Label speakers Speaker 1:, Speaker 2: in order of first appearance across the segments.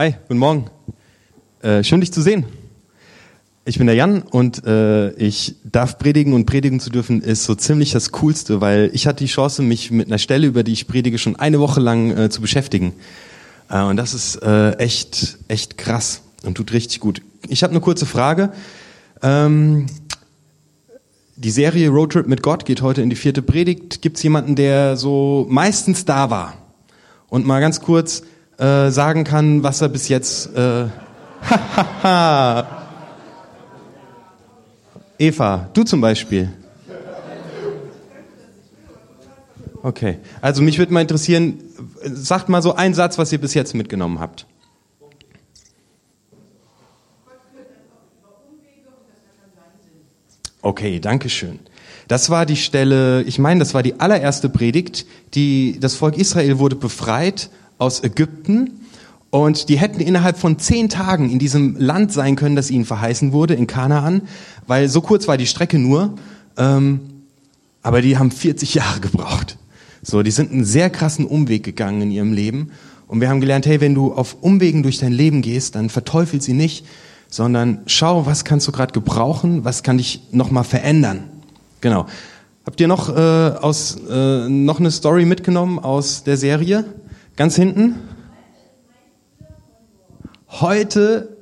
Speaker 1: Hi, guten Morgen. Äh, schön, dich zu sehen. Ich bin der Jan und äh, ich darf predigen und predigen zu dürfen ist so ziemlich das Coolste, weil ich hatte die Chance, mich mit einer Stelle, über die ich predige, schon eine Woche lang äh, zu beschäftigen. Äh, und das ist äh, echt, echt krass und tut richtig gut. Ich habe eine kurze Frage. Ähm, die Serie Roadtrip mit Gott geht heute in die vierte Predigt. Gibt es jemanden, der so meistens da war und mal ganz kurz äh, sagen kann, was er bis jetzt. Äh, Eva, du zum Beispiel. Okay, also mich würde mal interessieren, sagt mal so einen Satz, was ihr bis jetzt mitgenommen habt. Okay, danke schön. Das war die Stelle, ich meine, das war die allererste Predigt, die das Volk Israel wurde befreit aus Ägypten und die hätten innerhalb von zehn Tagen in diesem Land sein können, das ihnen verheißen wurde, in Kanaan, weil so kurz war die Strecke nur, ähm, aber die haben 40 Jahre gebraucht. So, die sind einen sehr krassen Umweg gegangen in ihrem Leben und wir haben gelernt, hey, wenn du auf Umwegen durch dein Leben gehst, dann verteufel sie nicht, sondern schau, was kannst du gerade gebrauchen, was kann dich nochmal verändern. Genau. Habt ihr noch, äh, aus, äh, noch eine Story mitgenommen aus der Serie? Ganz hinten? Heute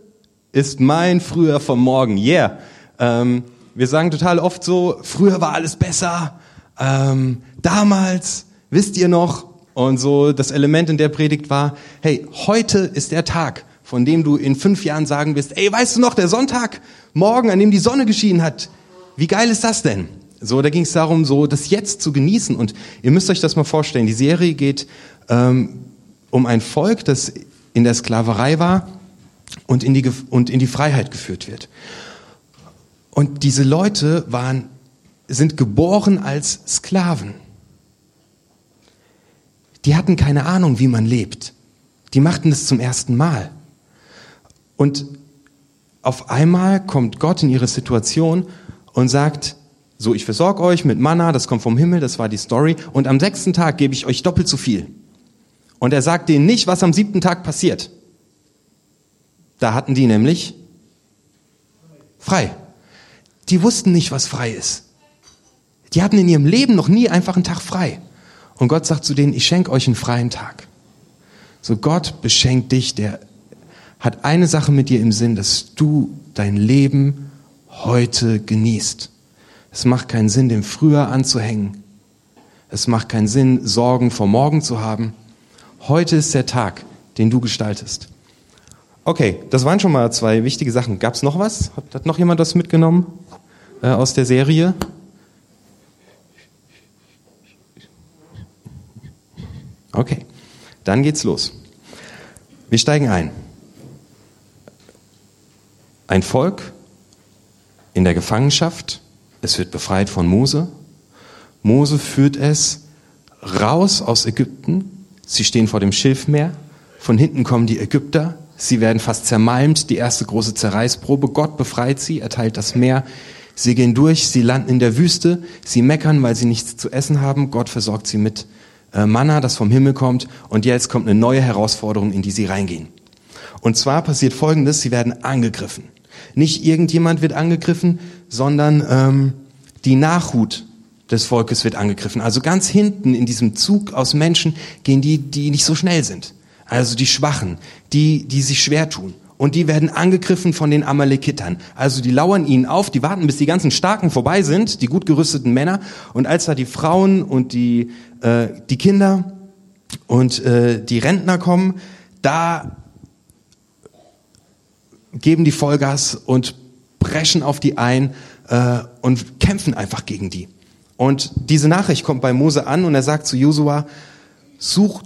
Speaker 1: ist mein Früher vom Morgen. Yeah. Ähm, wir sagen total oft so, früher war alles besser. Ähm, damals, wisst ihr noch? Und so das Element in der Predigt war, hey, heute ist der Tag, von dem du in fünf Jahren sagen wirst, ey, weißt du noch, der Sonntag, morgen, an dem die Sonne geschienen hat. Wie geil ist das denn? So, da ging es darum, so das Jetzt zu genießen. Und ihr müsst euch das mal vorstellen. Die Serie geht ähm, um ein Volk, das in der Sklaverei war und in die, und in die Freiheit geführt wird. Und diese Leute waren, sind geboren als Sklaven. Die hatten keine Ahnung, wie man lebt. Die machten das zum ersten Mal. Und auf einmal kommt Gott in ihre Situation und sagt, so, ich versorge euch mit Manna, das kommt vom Himmel, das war die Story, und am sechsten Tag gebe ich euch doppelt so viel. Und er sagt denen nicht, was am siebten Tag passiert. Da hatten die nämlich frei. Die wussten nicht, was frei ist. Die hatten in ihrem Leben noch nie einfach einen Tag frei. Und Gott sagt zu denen, ich schenke euch einen freien Tag. So Gott beschenkt dich, der hat eine Sache mit dir im Sinn, dass du dein Leben heute genießt. Es macht keinen Sinn, dem früher anzuhängen. Es macht keinen Sinn, Sorgen vor morgen zu haben. Heute ist der Tag, den du gestaltest. Okay, das waren schon mal zwei wichtige Sachen. Gab es noch was? Hat, hat, noch jemand was mitgenommen äh, aus der Serie? Okay, dann geht's los. Wir steigen ein. Ein Volk in der Gefangenschaft, es wird befreit von Mose. Mose führt es raus aus Ägypten Sie stehen vor dem Schilfmeer. Von hinten kommen die Ägypter. Sie werden fast zermalmt. Die erste große Zerreißprobe. Gott befreit sie, erteilt das Meer. Sie gehen durch. Sie landen in der Wüste. Sie meckern, weil sie nichts zu essen haben. Gott versorgt sie mit äh, Manna, das vom Himmel kommt. Und jetzt kommt eine neue Herausforderung, in die sie reingehen. Und zwar passiert Folgendes. Sie werden angegriffen. Nicht irgendjemand wird angegriffen, sondern ähm, die Nachhut des Volkes wird angegriffen. Also ganz hinten in diesem Zug aus Menschen gehen die, die nicht so schnell sind. Also die Schwachen, die, die sich schwer tun. Und die werden angegriffen von den Amalekitern. Also die lauern ihnen auf, die warten, bis die ganzen Starken vorbei sind, die gut gerüsteten Männer. Und als da die Frauen und die, äh, die Kinder und äh, die Rentner kommen, da geben die Vollgas und preschen auf die ein äh, und kämpfen einfach gegen die. Und diese Nachricht kommt bei Mose an und er sagt zu Josua, such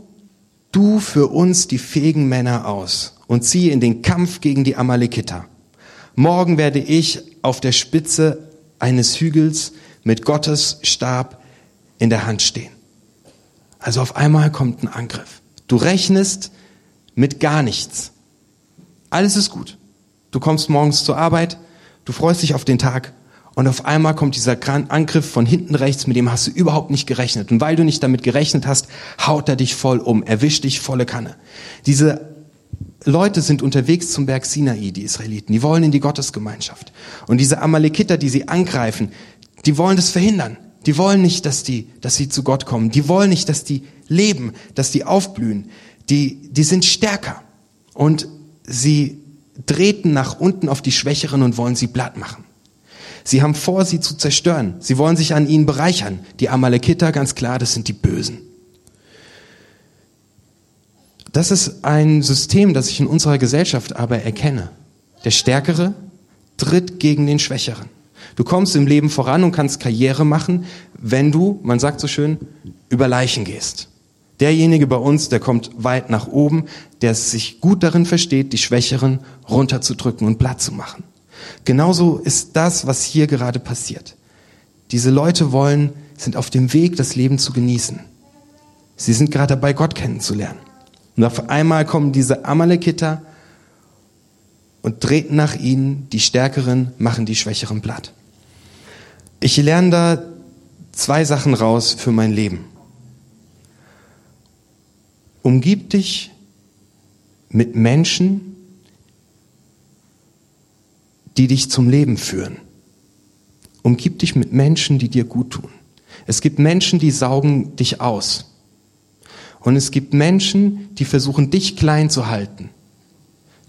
Speaker 1: du für uns die fähigen Männer aus und ziehe in den Kampf gegen die Amalekiter. Morgen werde ich auf der Spitze eines Hügels mit Gottes Stab in der Hand stehen. Also auf einmal kommt ein Angriff. Du rechnest mit gar nichts. Alles ist gut. Du kommst morgens zur Arbeit, du freust dich auf den Tag und auf einmal kommt dieser Angriff von hinten rechts, mit dem hast du überhaupt nicht gerechnet. Und weil du nicht damit gerechnet hast, haut er dich voll um, erwischt dich volle Kanne. Diese Leute sind unterwegs zum Berg Sinai, die Israeliten. Die wollen in die Gottesgemeinschaft. Und diese Amalekiter, die sie angreifen, die wollen das verhindern. Die wollen nicht, dass die, dass sie zu Gott kommen. Die wollen nicht, dass die leben, dass die aufblühen. Die, die sind stärker. Und sie treten nach unten auf die Schwächeren und wollen sie platt machen. Sie haben vor, sie zu zerstören. Sie wollen sich an ihnen bereichern. Die Amalekiter, ganz klar, das sind die Bösen. Das ist ein System, das ich in unserer Gesellschaft aber erkenne. Der Stärkere tritt gegen den Schwächeren. Du kommst im Leben voran und kannst Karriere machen, wenn du, man sagt so schön, über Leichen gehst. Derjenige bei uns, der kommt weit nach oben, der sich gut darin versteht, die Schwächeren runterzudrücken und platt zu machen. Genauso ist das, was hier gerade passiert. Diese Leute wollen, sind auf dem Weg, das Leben zu genießen. Sie sind gerade dabei, Gott kennenzulernen. Und auf einmal kommen diese Amalekiter und treten nach ihnen, die Stärkeren machen die Schwächeren platt. Ich lerne da zwei Sachen raus für mein Leben. Umgib dich mit Menschen, die dich zum Leben führen. Umgib dich mit Menschen, die dir gut tun. Es gibt Menschen, die saugen dich aus. Und es gibt Menschen, die versuchen, dich klein zu halten,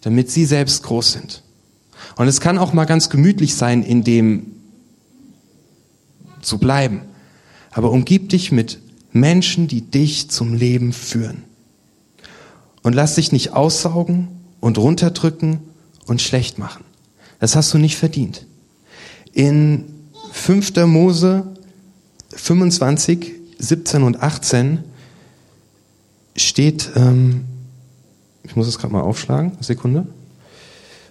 Speaker 1: damit sie selbst groß sind. Und es kann auch mal ganz gemütlich sein, in dem zu bleiben. Aber umgib dich mit Menschen, die dich zum Leben führen. Und lass dich nicht aussaugen und runterdrücken und schlecht machen. Das hast du nicht verdient. In 5. Mose 25, 17 und 18 steht, ähm, ich muss es gerade mal aufschlagen, Sekunde,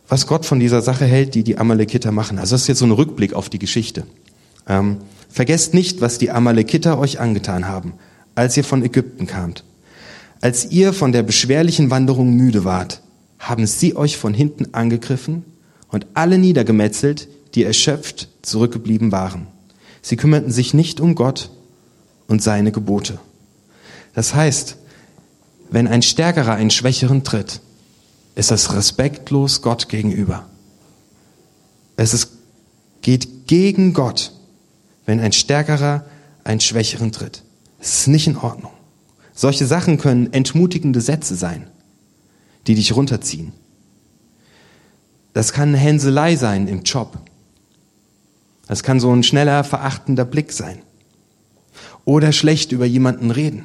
Speaker 1: was Gott von dieser Sache hält, die die Amalekiter machen. Also das ist jetzt so ein Rückblick auf die Geschichte. Ähm, vergesst nicht, was die Amalekiter euch angetan haben, als ihr von Ägypten kamt. Als ihr von der beschwerlichen Wanderung müde wart, haben sie euch von hinten angegriffen und alle niedergemetzelt, die erschöpft zurückgeblieben waren. Sie kümmerten sich nicht um Gott und seine Gebote. Das heißt, wenn ein Stärkerer einen Schwächeren tritt, ist das respektlos Gott gegenüber. Es ist, geht gegen Gott, wenn ein Stärkerer einen Schwächeren tritt. Es ist nicht in Ordnung. Solche Sachen können entmutigende Sätze sein, die dich runterziehen. Das kann eine Hänselei sein im Job. Das kann so ein schneller, verachtender Blick sein. Oder schlecht über jemanden reden.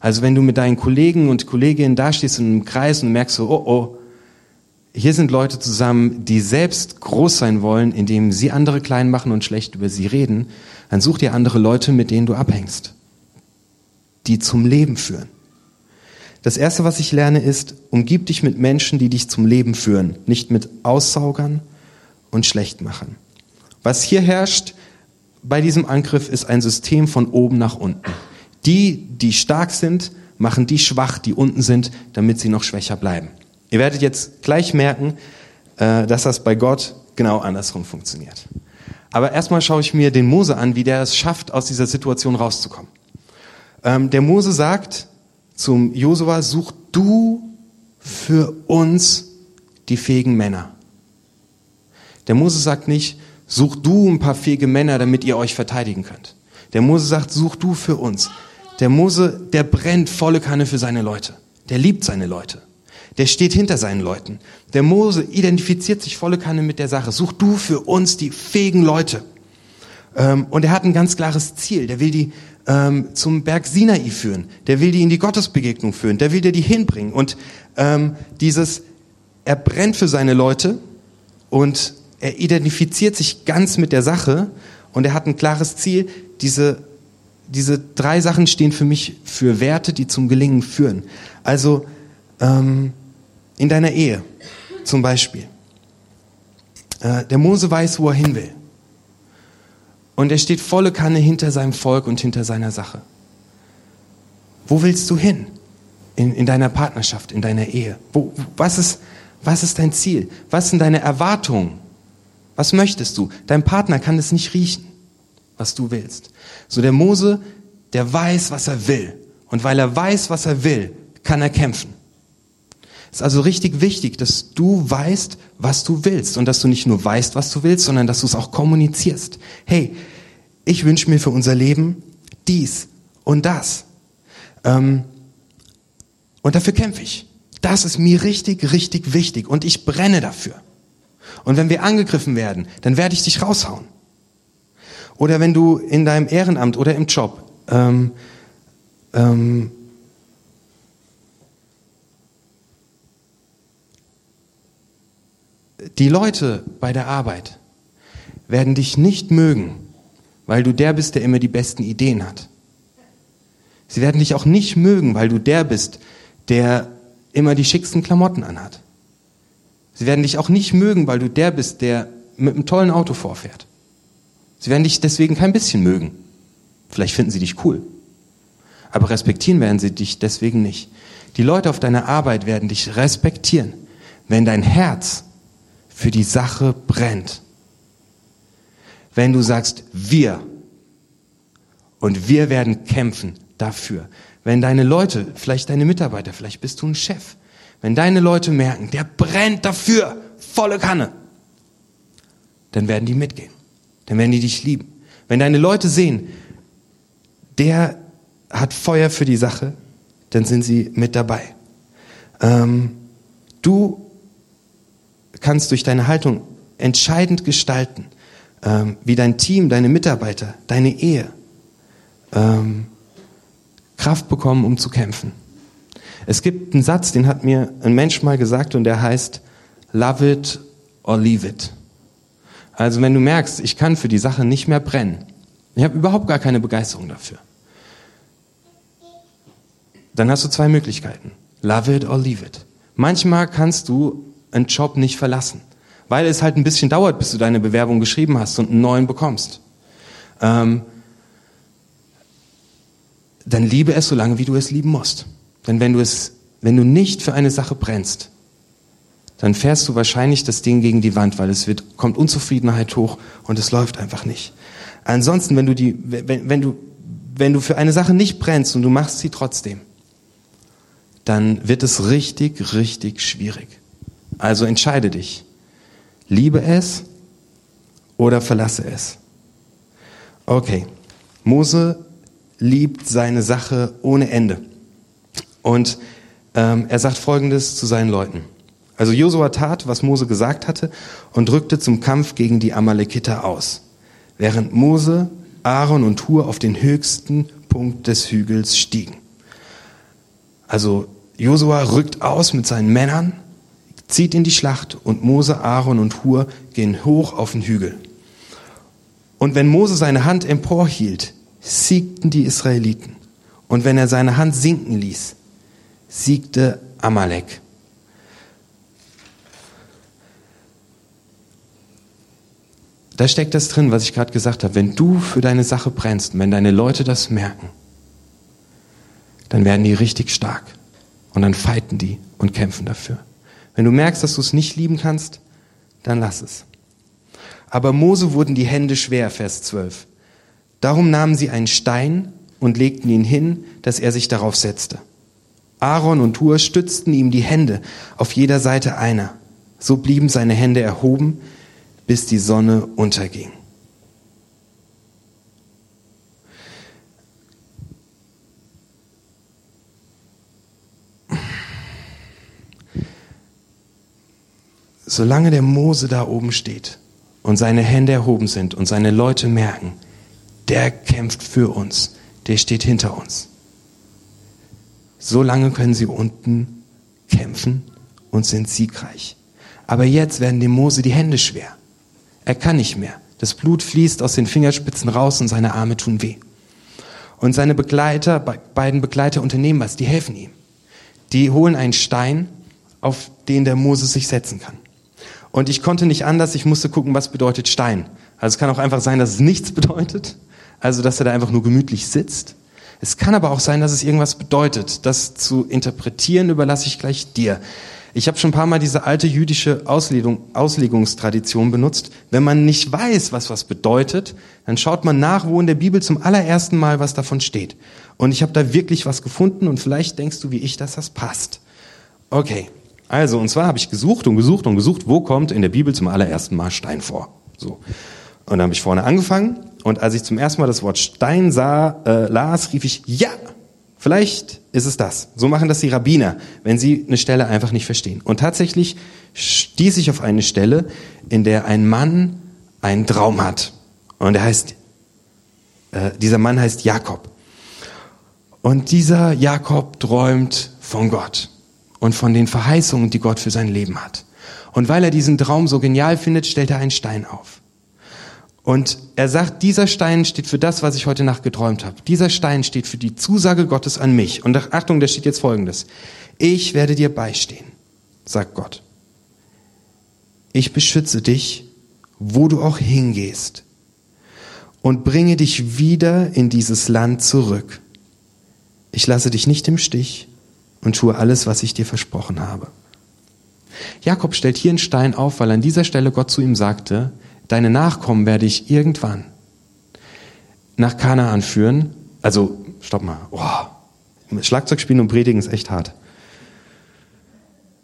Speaker 1: Also wenn du mit deinen Kollegen und Kolleginnen dastehst in einem Kreis und merkst so, oh oh, hier sind Leute zusammen, die selbst groß sein wollen, indem sie andere klein machen und schlecht über sie reden, dann such dir andere Leute, mit denen du abhängst, die zum Leben führen. Das erste, was ich lerne, ist, umgib dich mit Menschen, die dich zum Leben führen, nicht mit Aussaugern und Schlechtmachern. Was hier herrscht bei diesem Angriff ist ein System von oben nach unten. Die, die stark sind, machen die schwach, die unten sind, damit sie noch schwächer bleiben. Ihr werdet jetzt gleich merken, äh, dass das bei Gott genau andersrum funktioniert. Aber erstmal schaue ich mir den Mose an, wie der es schafft, aus dieser Situation rauszukommen. Ähm, der Mose sagt zum Josua, such du für uns die fähigen Männer. Der Mose sagt nicht, such du ein paar fähige Männer, damit ihr euch verteidigen könnt. Der Mose sagt, such du für uns. Der Mose, der brennt volle Kanne für seine Leute. Der liebt seine Leute. Der steht hinter seinen Leuten. Der Mose identifiziert sich volle Kanne mit der Sache. Such du für uns die fähigen Leute. Ähm, und er hat ein ganz klares Ziel. Der will die ähm, zum Berg Sinai führen. Der will die in die Gottesbegegnung führen. Der will dir die hinbringen. Und ähm, dieses, er brennt für seine Leute und er identifiziert sich ganz mit der Sache und er hat ein klares Ziel, diese diese drei Sachen stehen für mich für Werte, die zum Gelingen führen. Also ähm, in deiner Ehe zum Beispiel. Äh, der Mose weiß, wo er hin will. Und er steht volle Kanne hinter seinem Volk und hinter seiner Sache. Wo willst du hin? In, in deiner Partnerschaft, in deiner Ehe? Wo, was, ist, was ist dein Ziel? Was sind deine Erwartungen? Was möchtest du? Dein Partner kann es nicht riechen was du willst. So der Mose, der weiß, was er will. Und weil er weiß, was er will, kann er kämpfen. Es ist also richtig wichtig, dass du weißt, was du willst und dass du nicht nur weißt, was du willst, sondern dass du es auch kommunizierst. Hey, ich wünsche mir für unser Leben dies und das. Ähm, und dafür kämpfe ich. Das ist mir richtig, richtig wichtig und ich brenne dafür. Und wenn wir angegriffen werden, dann werde ich dich raushauen. Oder wenn du in deinem Ehrenamt oder im Job ähm, ähm, die Leute bei der Arbeit werden dich nicht mögen, weil du der bist, der immer die besten Ideen hat. Sie werden dich auch nicht mögen, weil du der bist, der immer die schicksten Klamotten anhat. Sie werden dich auch nicht mögen, weil du der bist, der mit einem tollen Auto vorfährt. Sie werden dich deswegen kein bisschen mögen. Vielleicht finden sie dich cool. Aber respektieren werden sie dich deswegen nicht. Die Leute auf deiner Arbeit werden dich respektieren, wenn dein Herz für die Sache brennt. Wenn du sagst, wir und wir werden kämpfen dafür. Wenn deine Leute, vielleicht deine Mitarbeiter, vielleicht bist du ein Chef, wenn deine Leute merken, der brennt dafür, volle Kanne, dann werden die mitgehen. Dann werden die dich lieben. Wenn deine Leute sehen, der hat Feuer für die Sache, dann sind sie mit dabei. Ähm, du kannst durch deine Haltung entscheidend gestalten, ähm, wie dein Team, deine Mitarbeiter, deine Ehe ähm, Kraft bekommen, um zu kämpfen. Es gibt einen Satz, den hat mir ein Mensch mal gesagt und der heißt, love it or leave it. Also wenn du merkst, ich kann für die Sache nicht mehr brennen, ich habe überhaupt gar keine Begeisterung dafür, dann hast du zwei Möglichkeiten. Love it or leave it. Manchmal kannst du einen Job nicht verlassen, weil es halt ein bisschen dauert, bis du deine Bewerbung geschrieben hast und einen neuen bekommst. Ähm, dann liebe es so lange, wie du es lieben musst. Denn wenn du es, wenn du nicht für eine Sache brennst, dann fährst du wahrscheinlich das Ding gegen die Wand, weil es wird, kommt Unzufriedenheit hoch und es läuft einfach nicht. Ansonsten, wenn du die, wenn, wenn du, wenn du für eine Sache nicht brennst und du machst sie trotzdem, dann wird es richtig, richtig schwierig. Also entscheide dich. Liebe es oder verlasse es. Okay. Mose liebt seine Sache ohne Ende. Und ähm, er sagt Folgendes zu seinen Leuten. Also Josua tat, was Mose gesagt hatte und rückte zum Kampf gegen die Amalekiter aus, während Mose, Aaron und Hur auf den höchsten Punkt des Hügels stiegen. Also Josua rückt aus mit seinen Männern, zieht in die Schlacht und Mose, Aaron und Hur gehen hoch auf den Hügel. Und wenn Mose seine Hand emporhielt, siegten die Israeliten. Und wenn er seine Hand sinken ließ, siegte Amalek. Da steckt das drin, was ich gerade gesagt habe. Wenn du für deine Sache brennst, wenn deine Leute das merken, dann werden die richtig stark. Und dann fighten die und kämpfen dafür. Wenn du merkst, dass du es nicht lieben kannst, dann lass es. Aber Mose wurden die Hände schwer, Vers 12. Darum nahmen sie einen Stein und legten ihn hin, dass er sich darauf setzte. Aaron und Hur stützten ihm die Hände, auf jeder Seite einer. So blieben seine Hände erhoben, bis die Sonne unterging. Solange der Mose da oben steht und seine Hände erhoben sind und seine Leute merken, der kämpft für uns, der steht hinter uns. So lange können sie unten kämpfen und sind siegreich. Aber jetzt werden dem Mose die Hände schwer. Er kann nicht mehr. Das Blut fließt aus den Fingerspitzen raus und seine Arme tun weh. Und seine Begleiter, beiden Begleiter unternehmen was, die helfen ihm. Die holen einen Stein, auf den der Mose sich setzen kann. Und ich konnte nicht anders, ich musste gucken, was bedeutet Stein. Also es kann auch einfach sein, dass es nichts bedeutet also dass er da einfach nur gemütlich sitzt. Es kann aber auch sein, dass es irgendwas bedeutet. Das zu interpretieren überlasse ich gleich dir. Ich habe schon ein paar Mal diese alte jüdische Auslegung, Auslegungstradition benutzt. Wenn man nicht weiß, was was bedeutet, dann schaut man nach, wo in der Bibel zum allerersten Mal was davon steht. Und ich habe da wirklich was gefunden und vielleicht denkst du wie ich, dass das passt. Okay, Also, und zwar habe ich gesucht und gesucht und gesucht, wo kommt in der Bibel zum allerersten Mal Stein vor. So. Und dann habe ich vorne angefangen und als ich zum ersten Mal das Wort Stein sah, äh, las, rief ich, ja, vielleicht ist es das. So machen das die Rabbiner, wenn sie eine Stelle einfach nicht verstehen. Und tatsächlich stieß ich auf eine Stelle, in der ein Mann einen Traum hat. Und er heißt, äh, dieser Mann heißt Jakob. Und dieser Jakob träumt von Gott und von den Verheißungen, die Gott für sein Leben hat. Und weil er diesen Traum so genial findet, stellt er einen Stein auf. Und er sagt, dieser Stein steht für das, was ich heute Nacht geträumt habe. Dieser Stein steht für die Zusage Gottes an mich. Und Achtung, da steht jetzt Folgendes. Ich werde dir beistehen, sagt Gott. Ich beschütze dich, wo du auch hingehst. Und bringe dich wieder in dieses Land zurück. Ich lasse dich nicht im Stich und tue alles, was ich dir versprochen habe. Jakob stellt hier einen Stein auf, weil an dieser Stelle Gott zu ihm sagte, deine Nachkommen werde ich irgendwann nach Kanaan führen. Also, stopp mal. Oh, Schlagzeug spielen und predigen ist echt hart.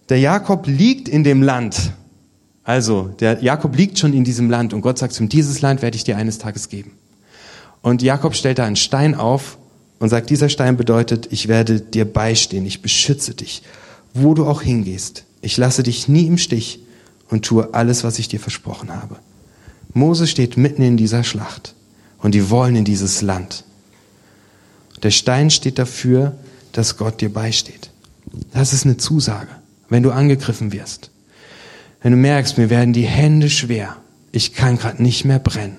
Speaker 1: Der Jakob liegt in dem Land. Also, der Jakob liegt schon in diesem Land und Gott sagt zu ihm, dieses Land werde ich dir eines Tages geben. Und Jakob stellt da einen Stein auf und sagt, dieser Stein bedeutet, ich werde dir beistehen, ich beschütze dich, wo du auch hingehst. Ich lasse dich nie im Stich und tue alles, was ich dir versprochen habe. Mose steht mitten in dieser Schlacht und die wollen in dieses Land. Der Stein steht dafür, dass Gott dir beisteht. Das ist eine Zusage, wenn du angegriffen wirst. Wenn du merkst, mir werden die Hände schwer, ich kann gerade nicht mehr brennen.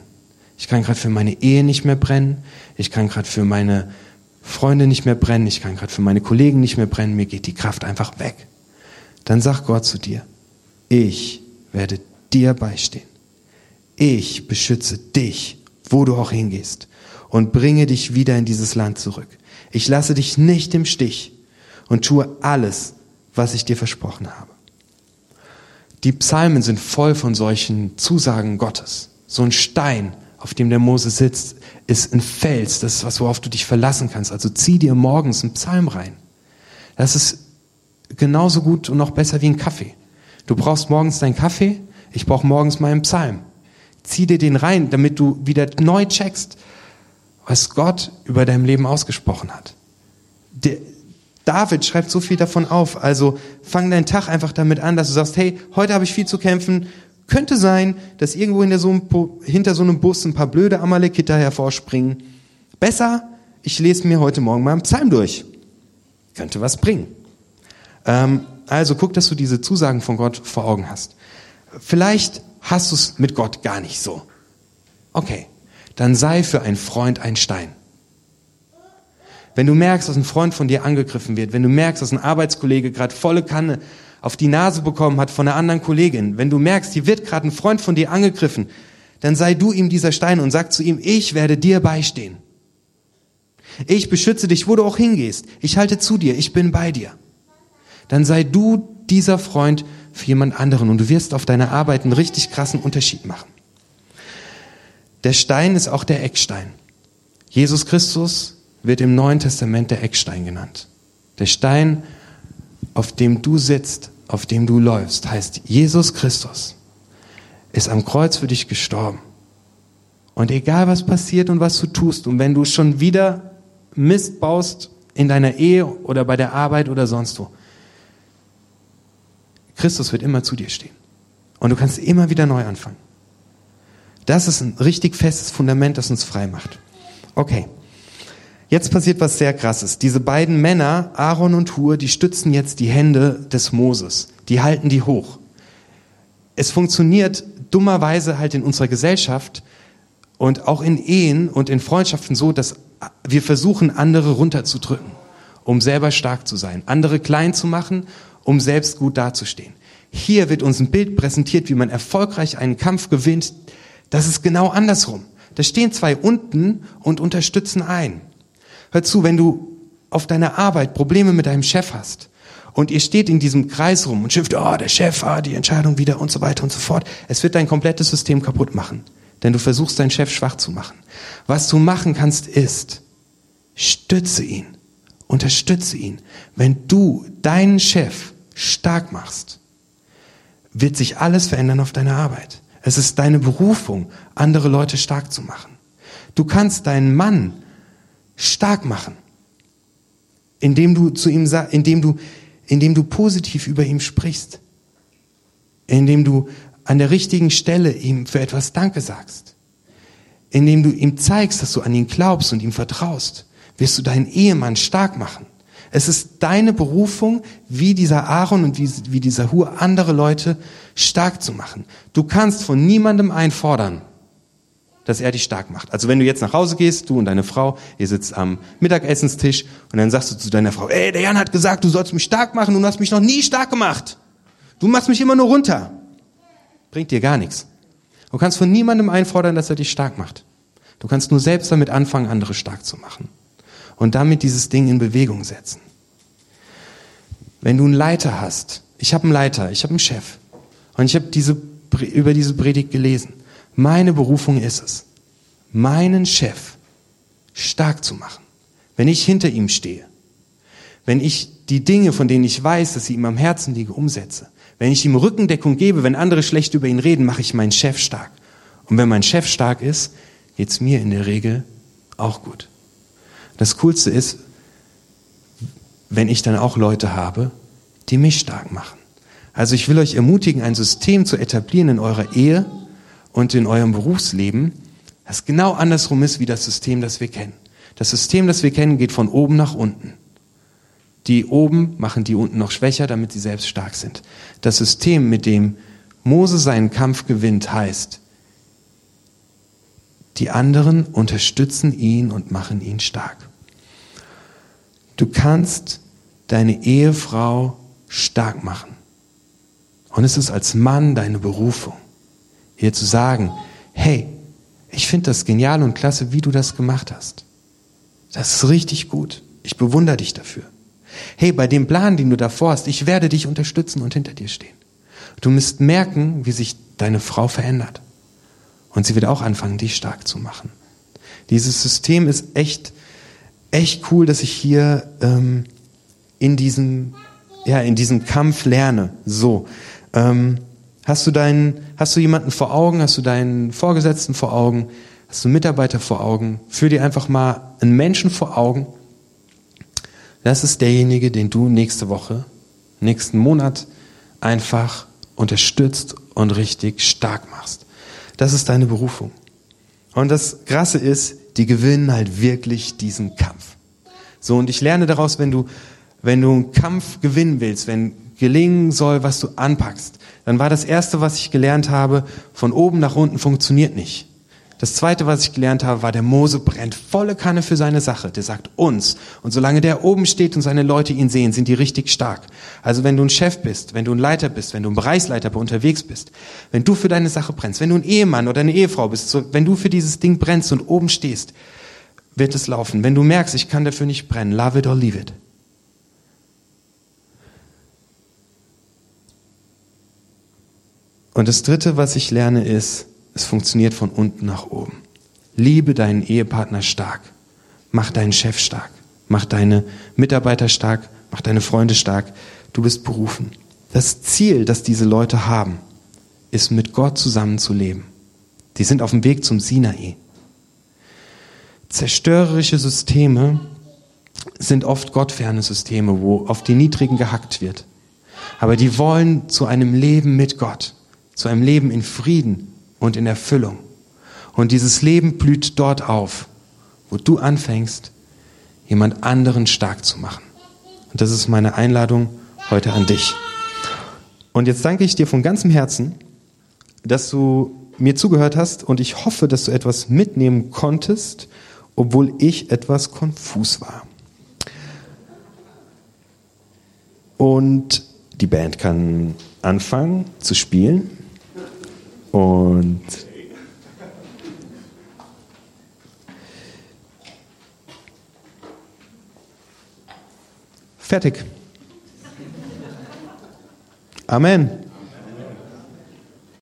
Speaker 1: Ich kann gerade für meine Ehe nicht mehr brennen. Ich kann gerade für meine Freunde nicht mehr brennen. Ich kann gerade für meine Kollegen nicht mehr brennen. Mir geht die Kraft einfach weg. Dann sagt Gott zu dir, ich werde dir beistehen. Ich beschütze dich, wo du auch hingehst und bringe dich wieder in dieses Land zurück. Ich lasse dich nicht im Stich und tue alles, was ich dir versprochen habe. Die Psalmen sind voll von solchen Zusagen Gottes. So ein Stein, auf dem der Mose sitzt, ist ein Fels, das ist was, worauf du dich verlassen kannst. Also zieh dir morgens einen Psalm rein. Das ist genauso gut und noch besser wie ein Kaffee. Du brauchst morgens deinen Kaffee, ich brauche morgens meinen Psalm. Zieh dir den rein, damit du wieder neu checkst, was Gott über dein Leben ausgesprochen hat. Der, David schreibt so viel davon auf. Also fang deinen Tag einfach damit an, dass du sagst, hey, heute habe ich viel zu kämpfen. Könnte sein, dass irgendwo hinter so einem, hinter so einem Bus ein paar blöde Amalekiter hervorspringen. Besser, ich lese mir heute Morgen mal einen Psalm durch. Könnte was bringen. Ähm, also guck, dass du diese Zusagen von Gott vor Augen hast. Vielleicht hast du es mit Gott gar nicht so. Okay, dann sei für einen Freund ein Stein. Wenn du merkst, dass ein Freund von dir angegriffen wird, wenn du merkst, dass ein Arbeitskollege gerade volle Kanne auf die Nase bekommen hat von einer anderen Kollegin, wenn du merkst, hier wird gerade ein Freund von dir angegriffen, dann sei du ihm dieser Stein und sag zu ihm, ich werde dir beistehen. Ich beschütze dich, wo du auch hingehst. Ich halte zu dir, ich bin bei dir. Dann sei du dieser Freund für jemand anderen und du wirst auf deiner Arbeit einen richtig krassen Unterschied machen. Der Stein ist auch der Eckstein. Jesus Christus wird im Neuen Testament der Eckstein genannt. Der Stein, auf dem du sitzt, auf dem du läufst, heißt Jesus Christus ist am Kreuz für dich gestorben. Und egal was passiert und was du tust, und wenn du schon wieder Mist baust in deiner Ehe oder bei der Arbeit oder sonst wo, Christus wird immer zu dir stehen. Und du kannst immer wieder neu anfangen. Das ist ein richtig festes Fundament, das uns frei macht. Okay. Jetzt passiert was sehr krasses. Diese beiden Männer, Aaron und Hur, die stützen jetzt die Hände des Moses. Die halten die hoch. Es funktioniert dummerweise halt in unserer Gesellschaft und auch in Ehen und in Freundschaften so, dass wir versuchen, andere runterzudrücken, um selber stark zu sein, andere klein zu machen, um selbst gut dazustehen. Hier wird uns ein Bild präsentiert, wie man erfolgreich einen Kampf gewinnt. Das ist genau andersrum. Da stehen zwei unten und unterstützen ein. Hör zu, wenn du auf deiner Arbeit Probleme mit deinem Chef hast und ihr steht in diesem Kreis rum und schimpft, oh, der Chef, ah, die Entscheidung wieder und so weiter und so fort. Es wird dein komplettes System kaputt machen, denn du versuchst deinen Chef schwach zu machen. Was du machen kannst ist, stütze ihn, unterstütze ihn. Wenn du deinen Chef stark machst, wird sich alles verändern auf deiner Arbeit. Es ist deine Berufung, andere Leute stark zu machen. Du kannst deinen Mann stark machen, indem du zu ihm indem du, indem du positiv über ihm sprichst, indem du an der richtigen Stelle ihm für etwas Danke sagst, indem du ihm zeigst, dass du an ihn glaubst und ihm vertraust, wirst du deinen Ehemann stark machen. Es ist deine Berufung, wie dieser Aaron und wie, wie dieser Hur, andere Leute stark zu machen. Du kannst von niemandem einfordern, dass er dich stark macht. Also wenn du jetzt nach Hause gehst, du und deine Frau, ihr sitzt am Mittagessenstisch und dann sagst du zu deiner Frau, ey, der Jan hat gesagt, du sollst mich stark machen und du hast mich noch nie stark gemacht. Du machst mich immer nur runter. Bringt dir gar nichts. Du kannst von niemandem einfordern, dass er dich stark macht. Du kannst nur selbst damit anfangen, andere stark zu machen und damit dieses Ding in Bewegung setzen. Wenn du einen Leiter hast, ich habe einen Leiter, ich habe einen Chef und ich habe diese, über diese Predigt gelesen. Meine Berufung ist es, meinen Chef stark zu machen, wenn ich hinter ihm stehe, wenn ich die Dinge, von denen ich weiß, dass sie ihm am Herzen liegen, umsetze, wenn ich ihm Rückendeckung gebe, wenn andere schlecht über ihn reden, mache ich meinen Chef stark. Und wenn mein Chef stark ist, geht's mir in der Regel auch gut. Das Coolste ist, wenn ich dann auch Leute habe, die mich stark machen. Also ich will euch ermutigen, ein System zu etablieren in eurer Ehe und in eurem Berufsleben, das genau andersrum ist wie das System, das wir kennen. Das System, das wir kennen, geht von oben nach unten. Die oben machen die unten noch schwächer, damit sie selbst stark sind. Das System, mit dem Mose seinen Kampf gewinnt, heißt, die anderen unterstützen ihn und machen ihn stark. Du kannst deine Ehefrau stark machen. Und es ist als Mann deine Berufung, ihr zu sagen, hey, ich finde das genial und klasse, wie du das gemacht hast. Das ist richtig gut. Ich bewundere dich dafür. Hey, bei dem Plan, den du davor hast, ich werde dich unterstützen und hinter dir stehen. Du müsst merken, wie sich deine Frau verändert. Und sie wird auch anfangen, dich stark zu machen. Dieses System ist echt echt cool, dass ich hier ähm, in diesem ja in diesem Kampf lerne. So, ähm, hast du deinen, hast du jemanden vor Augen, hast du deinen Vorgesetzten vor Augen, hast du einen Mitarbeiter vor Augen? Führ dir einfach mal einen Menschen vor Augen. Das ist derjenige, den du nächste Woche, nächsten Monat einfach unterstützt und richtig stark machst. Das ist deine Berufung. Und das Krasse ist, die gewinnen halt wirklich diesen Kampf. So, und ich lerne daraus, wenn du, wenn du einen Kampf gewinnen willst, wenn gelingen soll, was du anpackst, dann war das erste, was ich gelernt habe, von oben nach unten funktioniert nicht. Das zweite, was ich gelernt habe, war, der Mose brennt volle Kanne für seine Sache. Der sagt uns. Und solange der oben steht und seine Leute ihn sehen, sind die richtig stark. Also wenn du ein Chef bist, wenn du ein Leiter bist, wenn du ein Bereichsleiter unterwegs bist, wenn du für deine Sache brennst, wenn du ein Ehemann oder eine Ehefrau bist, wenn du für dieses Ding brennst und oben stehst, wird es laufen. Wenn du merkst, ich kann dafür nicht brennen, love it or leave it. Und das Dritte, was ich lerne, ist, es funktioniert von unten nach oben. Liebe deinen Ehepartner stark. Mach deinen Chef stark. Mach deine Mitarbeiter stark. Mach deine Freunde stark. Du bist berufen. Das Ziel, das diese Leute haben, ist mit Gott zusammen zu leben. Die sind auf dem Weg zum Sinai. Zerstörerische Systeme sind oft gottferne Systeme, wo auf die Niedrigen gehackt wird. Aber die wollen zu einem Leben mit Gott, zu einem Leben in Frieden und in Erfüllung. Und dieses Leben blüht dort auf, wo du anfängst, jemand anderen stark zu machen. Und das ist meine Einladung heute an dich. Und jetzt danke ich dir von ganzem Herzen, dass du mir zugehört hast und ich hoffe, dass du etwas mitnehmen konntest, obwohl ich etwas konfus war. Und die Band kann anfangen zu spielen. Und fertig. Amen.